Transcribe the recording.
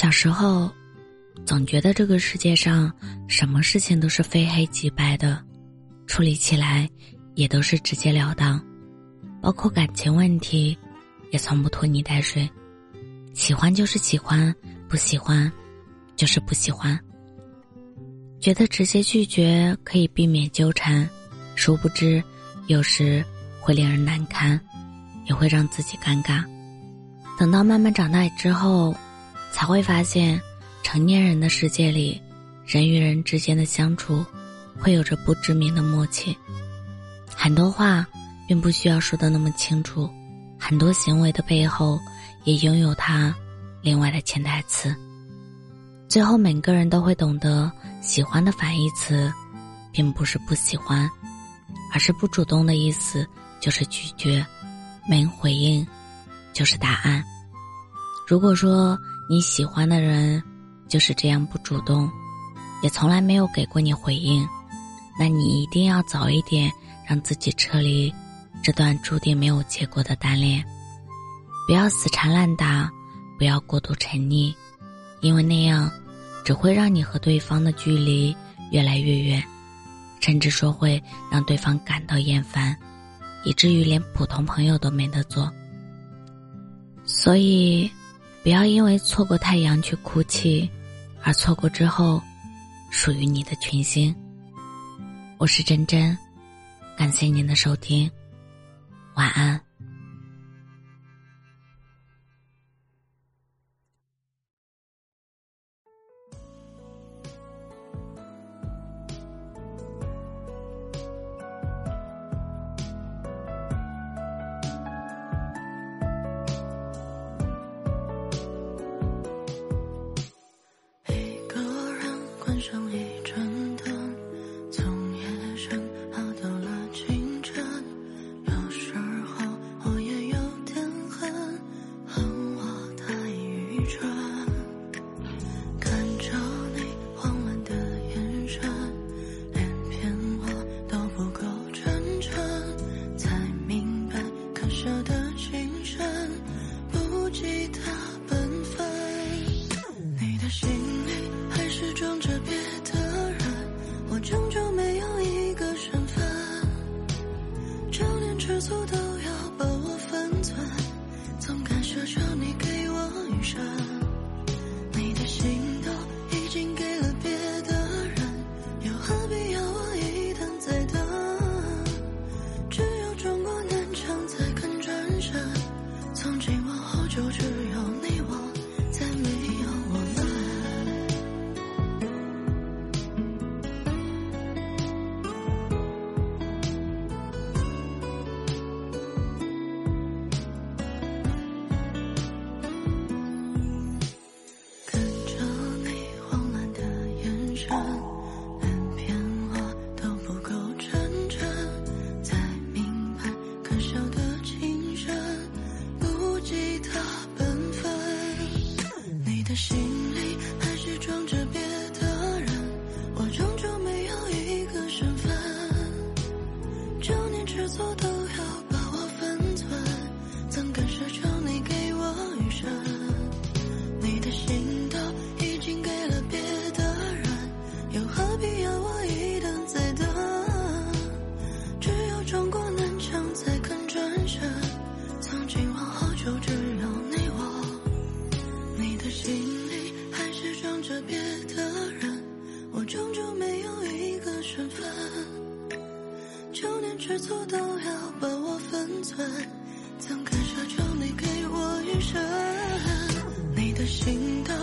小时候，总觉得这个世界上什么事情都是非黑即白的，处理起来也都是直截了当，包括感情问题，也从不拖泥带水。喜欢就是喜欢，不喜欢就是不喜欢。觉得直接拒绝可以避免纠缠，殊不知有时会令人难堪，也会让自己尴尬。等到慢慢长大之后。才会发现，成年人的世界里，人与人之间的相处，会有着不知名的默契。很多话，并不需要说的那么清楚，很多行为的背后，也拥有它另外的潜台词。最后，每个人都会懂得，喜欢的反义词，并不是不喜欢，而是不主动的意思，就是拒绝，没回应，就是答案。如果说，你喜欢的人就是这样不主动，也从来没有给过你回应，那你一定要早一点让自己撤离这段注定没有结果的单恋，不要死缠烂打，不要过度沉溺，因为那样只会让你和对方的距离越来越远，甚至说会让对方感到厌烦，以至于连普通朋友都没得做。所以。不要因为错过太阳去哭泣，而错过之后属于你的群星。我是真真，感谢您的收听，晚安。上一盏知足的。的就连吃醋都要把握分寸，怎敢奢求你给我余生？你的心都